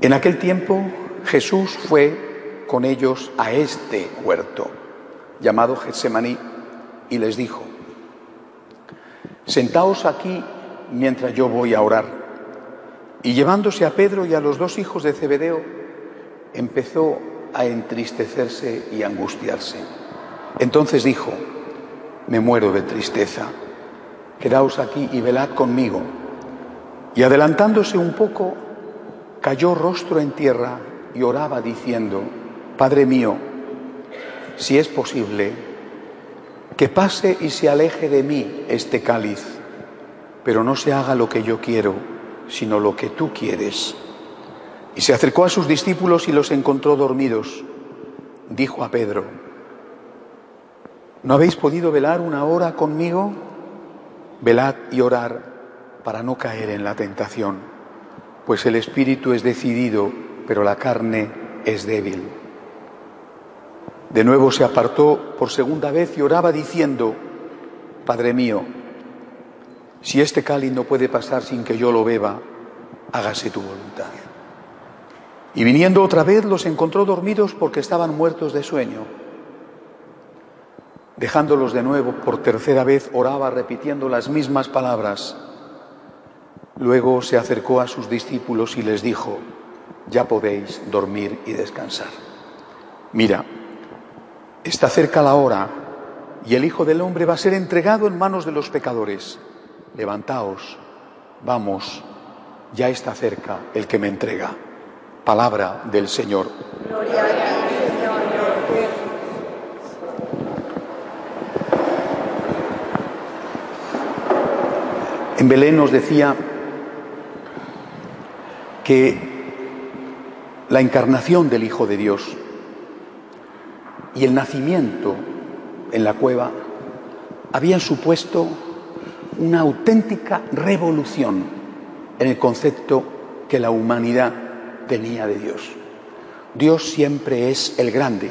En aquel tiempo Jesús fue con ellos a este huerto, llamado Getsemaní, y les dijo, Sentaos aquí mientras yo voy a orar. Y llevándose a Pedro y a los dos hijos de Zebedeo, empezó a entristecerse y angustiarse. Entonces dijo, me muero de tristeza, quedaos aquí y velad conmigo. Y adelantándose un poco, cayó rostro en tierra y oraba diciendo, Padre mío, si es posible, que pase y se aleje de mí este cáliz, pero no se haga lo que yo quiero, sino lo que tú quieres. Y se acercó a sus discípulos y los encontró dormidos. Dijo a Pedro, ¿no habéis podido velar una hora conmigo? Velad y orar para no caer en la tentación, pues el espíritu es decidido, pero la carne es débil. De nuevo se apartó por segunda vez y oraba diciendo, Padre mío, si este cáliz no puede pasar sin que yo lo beba, hágase tu voluntad. Y viniendo otra vez los encontró dormidos porque estaban muertos de sueño. Dejándolos de nuevo por tercera vez, oraba repitiendo las mismas palabras. Luego se acercó a sus discípulos y les dijo, ya podéis dormir y descansar. Mira, Está cerca la hora y el Hijo del Hombre va a ser entregado en manos de los pecadores. Levantaos, vamos, ya está cerca el que me entrega. Palabra del Señor. Gloria a ti, Señor. En Belén nos decía que la encarnación del Hijo de Dios y el nacimiento en la cueva habían supuesto una auténtica revolución en el concepto que la humanidad tenía de Dios. Dios siempre es el grande,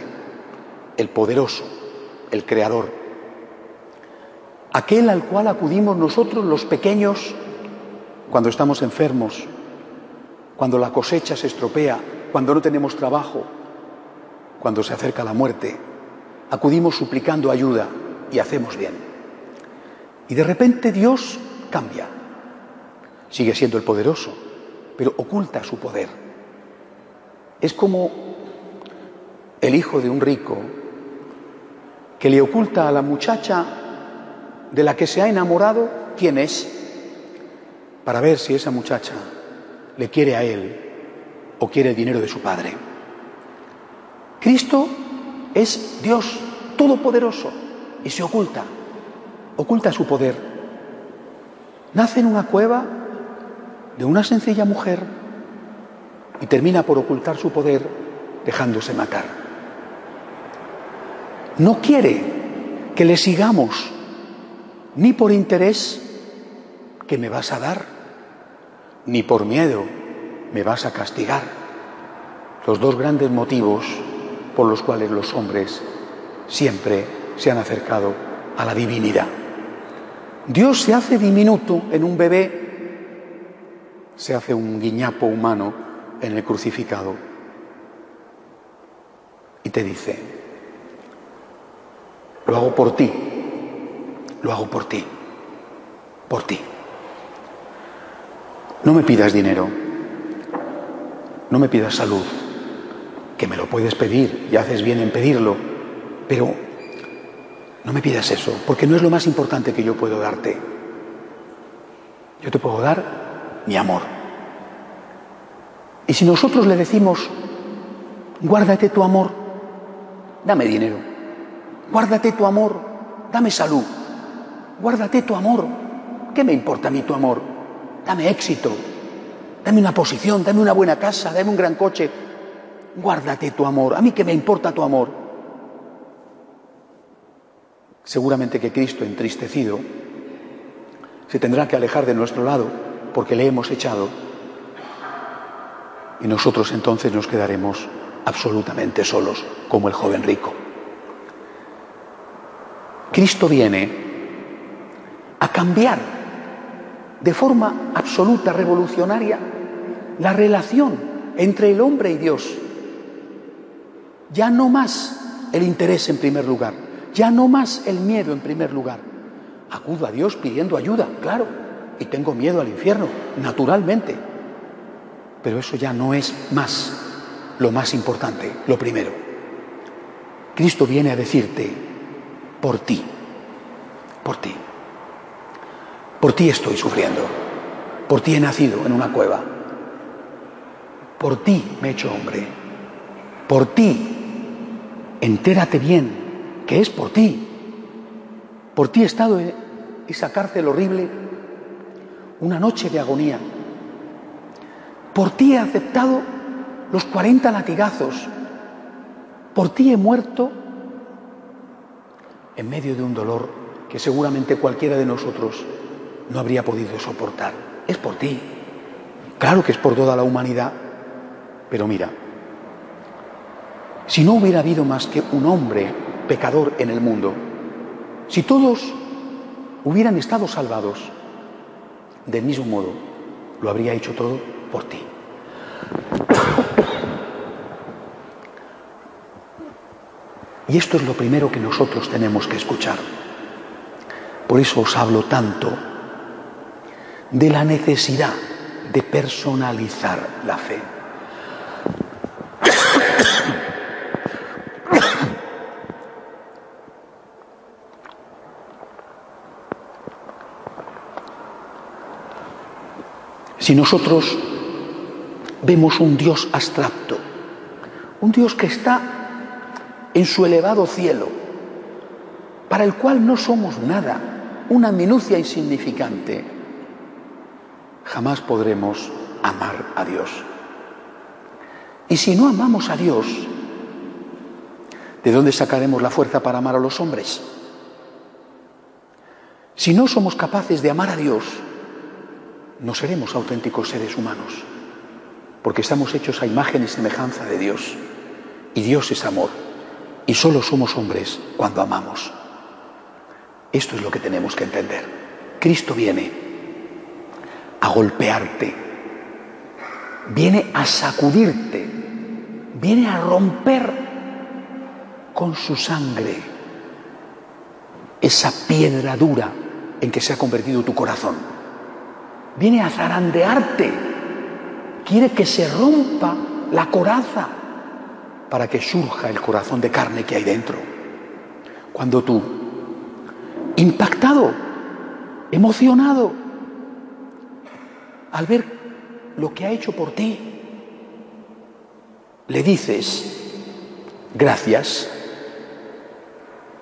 el poderoso, el creador, aquel al cual acudimos nosotros los pequeños cuando estamos enfermos, cuando la cosecha se estropea, cuando no tenemos trabajo, cuando se acerca la muerte, acudimos suplicando ayuda y hacemos bien. Y de repente Dios cambia. Sigue siendo el poderoso, pero oculta su poder. Es como el hijo de un rico que le oculta a la muchacha de la que se ha enamorado quién es, para ver si esa muchacha le quiere a él o quiere el dinero de su padre. Cristo es Dios todopoderoso y se oculta, oculta su poder. Nace en una cueva de una sencilla mujer y termina por ocultar su poder dejándose matar. No quiere que le sigamos ni por interés que me vas a dar, ni por miedo me vas a castigar. Los dos grandes motivos por los cuales los hombres siempre se han acercado a la divinidad. Dios se hace diminuto en un bebé, se hace un guiñapo humano en el crucificado y te dice, lo hago por ti, lo hago por ti, por ti. No me pidas dinero, no me pidas salud, que me lo puedes pedir y haces bien en pedirlo, pero no me pidas eso, porque no es lo más importante que yo puedo darte. Yo te puedo dar mi amor. Y si nosotros le decimos, guárdate tu amor, dame dinero, guárdate tu amor, dame salud, guárdate tu amor, ¿qué me importa a mí tu amor? Dame éxito, dame una posición, dame una buena casa, dame un gran coche, guárdate tu amor, a mí que me importa tu amor. Seguramente que Cristo, entristecido, se tendrá que alejar de nuestro lado porque le hemos echado y nosotros entonces nos quedaremos absolutamente solos como el joven rico. Cristo viene a cambiar de forma absoluta, revolucionaria, la relación entre el hombre y Dios. Ya no más el interés en primer lugar, ya no más el miedo en primer lugar. Acudo a Dios pidiendo ayuda, claro, y tengo miedo al infierno, naturalmente. Pero eso ya no es más lo más importante, lo primero. Cristo viene a decirte, por ti, por ti. Por ti estoy sufriendo, por ti he nacido en una cueva, por ti me he hecho hombre, por ti entérate bien que es por ti. Por ti he estado en esa cárcel horrible una noche de agonía. Por ti he aceptado los 40 latigazos. Por ti he muerto en medio de un dolor que seguramente cualquiera de nosotros no habría podido soportar. Es por ti. Claro que es por toda la humanidad. Pero mira, si no hubiera habido más que un hombre pecador en el mundo, si todos hubieran estado salvados, del mismo modo lo habría hecho todo por ti. Y esto es lo primero que nosotros tenemos que escuchar. Por eso os hablo tanto de la necesidad de personalizar la fe. Si nosotros vemos un Dios abstracto, un Dios que está en su elevado cielo, para el cual no somos nada, una minucia insignificante, jamás podremos amar a Dios. Y si no amamos a Dios, ¿de dónde sacaremos la fuerza para amar a los hombres? Si no somos capaces de amar a Dios, no seremos auténticos seres humanos, porque estamos hechos a imagen y semejanza de Dios. Y Dios es amor. Y solo somos hombres cuando amamos. Esto es lo que tenemos que entender. Cristo viene a golpearte, viene a sacudirte, viene a romper con su sangre esa piedra dura en que se ha convertido tu corazón. Viene a zarandearte, quiere que se rompa la coraza para que surja el corazón de carne que hay dentro. Cuando tú, impactado, emocionado, al ver lo que ha hecho por ti, le dices, gracias,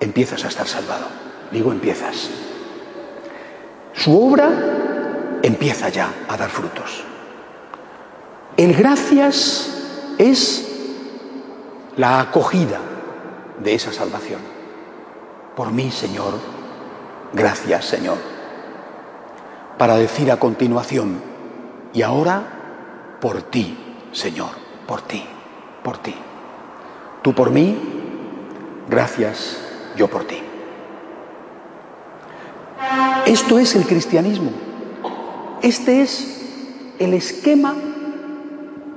empiezas a estar salvado. Digo, empiezas. Su obra empieza ya a dar frutos. El gracias es la acogida de esa salvación. Por mí, Señor, gracias, Señor. Para decir a continuación, y ahora, por ti, Señor, por ti, por ti. Tú por mí, gracias, yo por ti. Esto es el cristianismo. Este es el esquema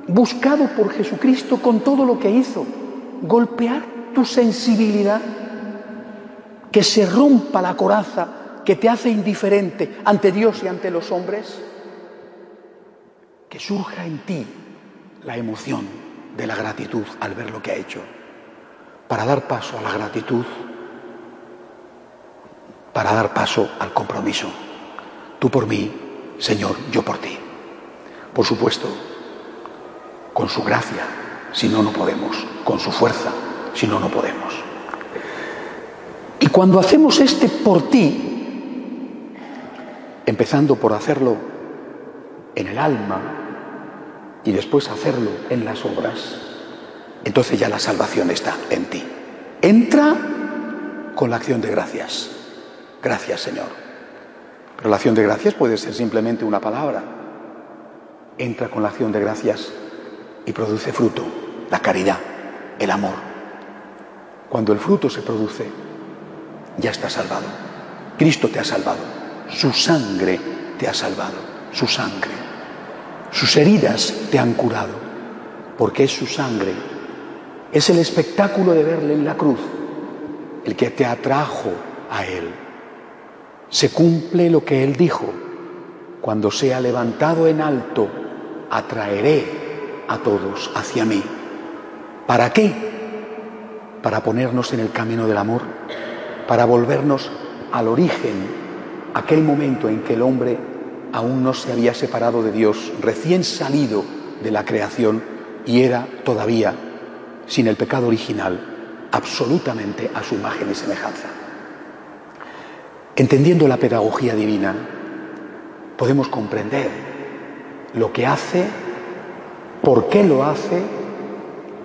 buscado por Jesucristo con todo lo que hizo. Golpear tu sensibilidad, que se rompa la coraza que te hace indiferente ante Dios y ante los hombres, que surja en ti la emoción de la gratitud al ver lo que ha hecho, para dar paso a la gratitud, para dar paso al compromiso. Tú por mí, Señor, yo por ti. Por supuesto, con su gracia, si no, no podemos, con su fuerza, si no, no podemos. Y cuando hacemos este por ti, empezando por hacerlo en el alma y después hacerlo en las obras, entonces ya la salvación está en ti. Entra con la acción de gracias. Gracias, Señor. Pero la acción de gracias puede ser simplemente una palabra. Entra con la acción de gracias y produce fruto, la caridad, el amor. Cuando el fruto se produce, ya está salvado. Cristo te ha salvado. Su sangre te ha salvado. Su sangre. Sus heridas te han curado. porque es su sangre, es el espectáculo de verle en la cruz, el que te atrajo a Él. Se cumple lo que Él dijo, cuando sea levantado en alto, atraeré a todos hacia mí. ¿Para qué? Para ponernos en el camino del amor, para volvernos al origen, aquel momento en que el hombre aún no se había separado de Dios, recién salido de la creación y era todavía, sin el pecado original, absolutamente a su imagen y semejanza. Entendiendo la pedagogía divina, podemos comprender lo que hace, por qué lo hace,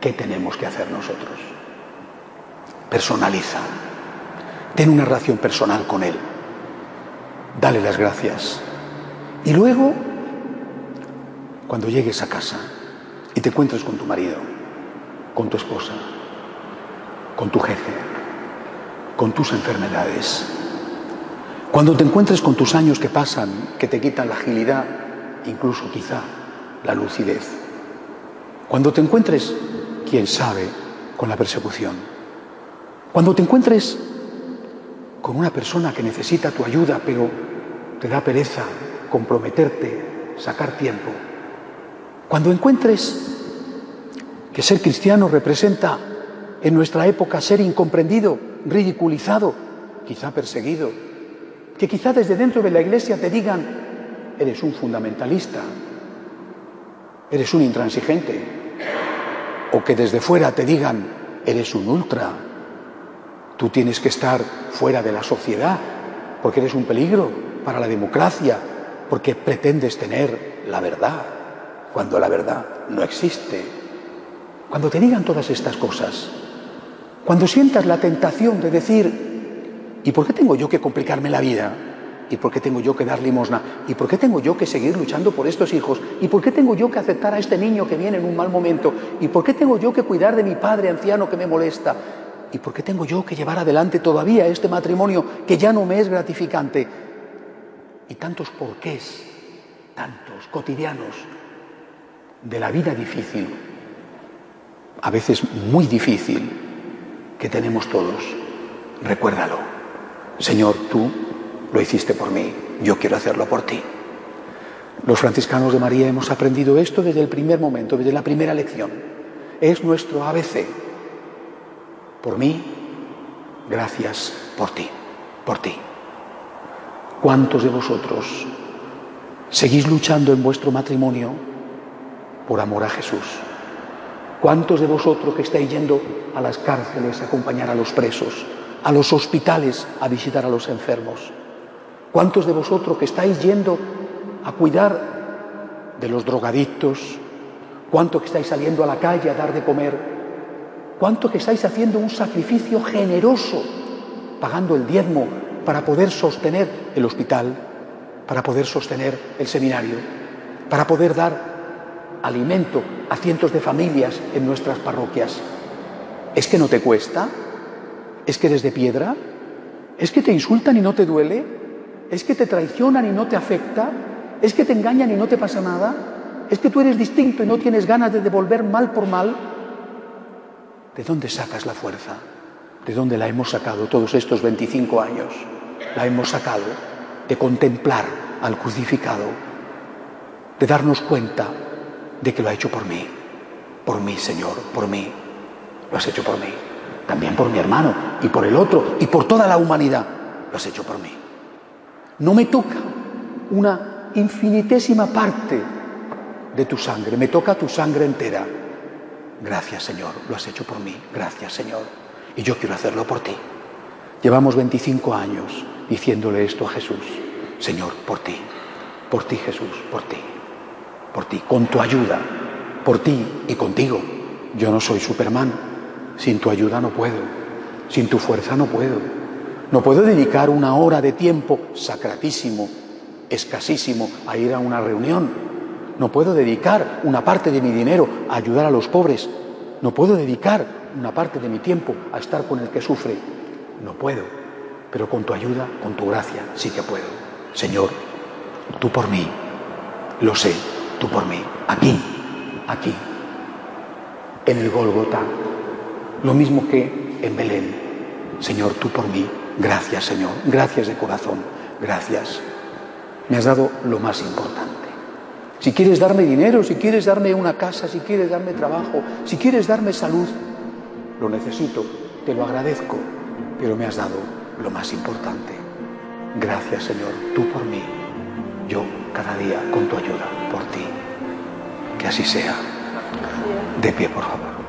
qué tenemos que hacer nosotros. Personaliza. Ten una relación personal con Él. Dale las gracias. Y luego, cuando llegues a casa y te encuentres con tu marido, con tu esposa, con tu jefe, con tus enfermedades, cuando te encuentres con tus años que pasan, que te quitan la agilidad, incluso quizá la lucidez, cuando te encuentres, quién sabe, con la persecución, cuando te encuentres con una persona que necesita tu ayuda, pero te da pereza comprometerte, sacar tiempo. Cuando encuentres que ser cristiano representa en nuestra época ser incomprendido, ridiculizado, quizá perseguido, que quizá desde dentro de la iglesia te digan, eres un fundamentalista, eres un intransigente, o que desde fuera te digan, eres un ultra, tú tienes que estar fuera de la sociedad, porque eres un peligro para la democracia, porque pretendes tener la verdad, cuando la verdad no existe. Cuando te digan todas estas cosas, cuando sientas la tentación de decir, ¿y por qué tengo yo que complicarme la vida? ¿Y por qué tengo yo que dar limosna? ¿Y por qué tengo yo que seguir luchando por estos hijos? ¿Y por qué tengo yo que aceptar a este niño que viene en un mal momento? ¿Y por qué tengo yo que cuidar de mi padre anciano que me molesta? ¿Y por qué tengo yo que llevar adelante todavía este matrimonio que ya no me es gratificante? Y tantos porqués, tantos cotidianos de la vida difícil, a veces muy difícil, que tenemos todos. Recuérdalo. Señor, tú lo hiciste por mí, yo quiero hacerlo por ti. Los franciscanos de María hemos aprendido esto desde el primer momento, desde la primera lección. Es nuestro ABC. Por mí, gracias por ti, por ti. ¿Cuántos de vosotros seguís luchando en vuestro matrimonio por amor a Jesús? ¿Cuántos de vosotros que estáis yendo a las cárceles a acompañar a los presos, a los hospitales a visitar a los enfermos? ¿Cuántos de vosotros que estáis yendo a cuidar de los drogadictos? ¿Cuántos que estáis saliendo a la calle a dar de comer? ¿Cuántos que estáis haciendo un sacrificio generoso, pagando el diezmo para poder sostener el hospital, para poder sostener el seminario, para poder dar alimento a cientos de familias en nuestras parroquias. ¿Es que no te cuesta? ¿Es que eres de piedra? ¿Es que te insultan y no te duele? ¿Es que te traicionan y no te afecta? ¿Es que te engañan y no te pasa nada? ¿Es que tú eres distinto y no tienes ganas de devolver mal por mal? ¿De dónde sacas la fuerza? ¿De dónde la hemos sacado todos estos 25 años? La hemos sacado de contemplar al crucificado, de darnos cuenta de que lo ha hecho por mí, por mí, Señor, por mí. Lo has hecho por mí, también por mi hermano y por el otro y por toda la humanidad. Lo has hecho por mí. No me toca una infinitésima parte de tu sangre, me toca tu sangre entera. Gracias, Señor, lo has hecho por mí. Gracias, Señor. Y yo quiero hacerlo por ti. Llevamos 25 años diciéndole esto a Jesús. Señor, por ti, por ti Jesús, por ti, por ti, con tu ayuda, por ti y contigo. Yo no soy Superman, sin tu ayuda no puedo, sin tu fuerza no puedo. No puedo dedicar una hora de tiempo sacratísimo, escasísimo, a ir a una reunión. No puedo dedicar una parte de mi dinero a ayudar a los pobres. No puedo dedicar una parte de mi tiempo a estar con el que sufre. No puedo, pero con tu ayuda, con tu gracia, sí que puedo. Señor, tú por mí, lo sé, tú por mí, aquí, aquí, en el Gólgota, lo mismo que en Belén. Señor, tú por mí, gracias Señor, gracias de corazón, gracias. Me has dado lo más importante. Si quieres darme dinero, si quieres darme una casa, si quieres darme trabajo, si quieres darme salud, lo necesito, te lo agradezco, pero me has dado lo más importante. Gracias Señor, tú por mí, yo cada día con tu ayuda, por ti. Que así sea. De pie, por favor.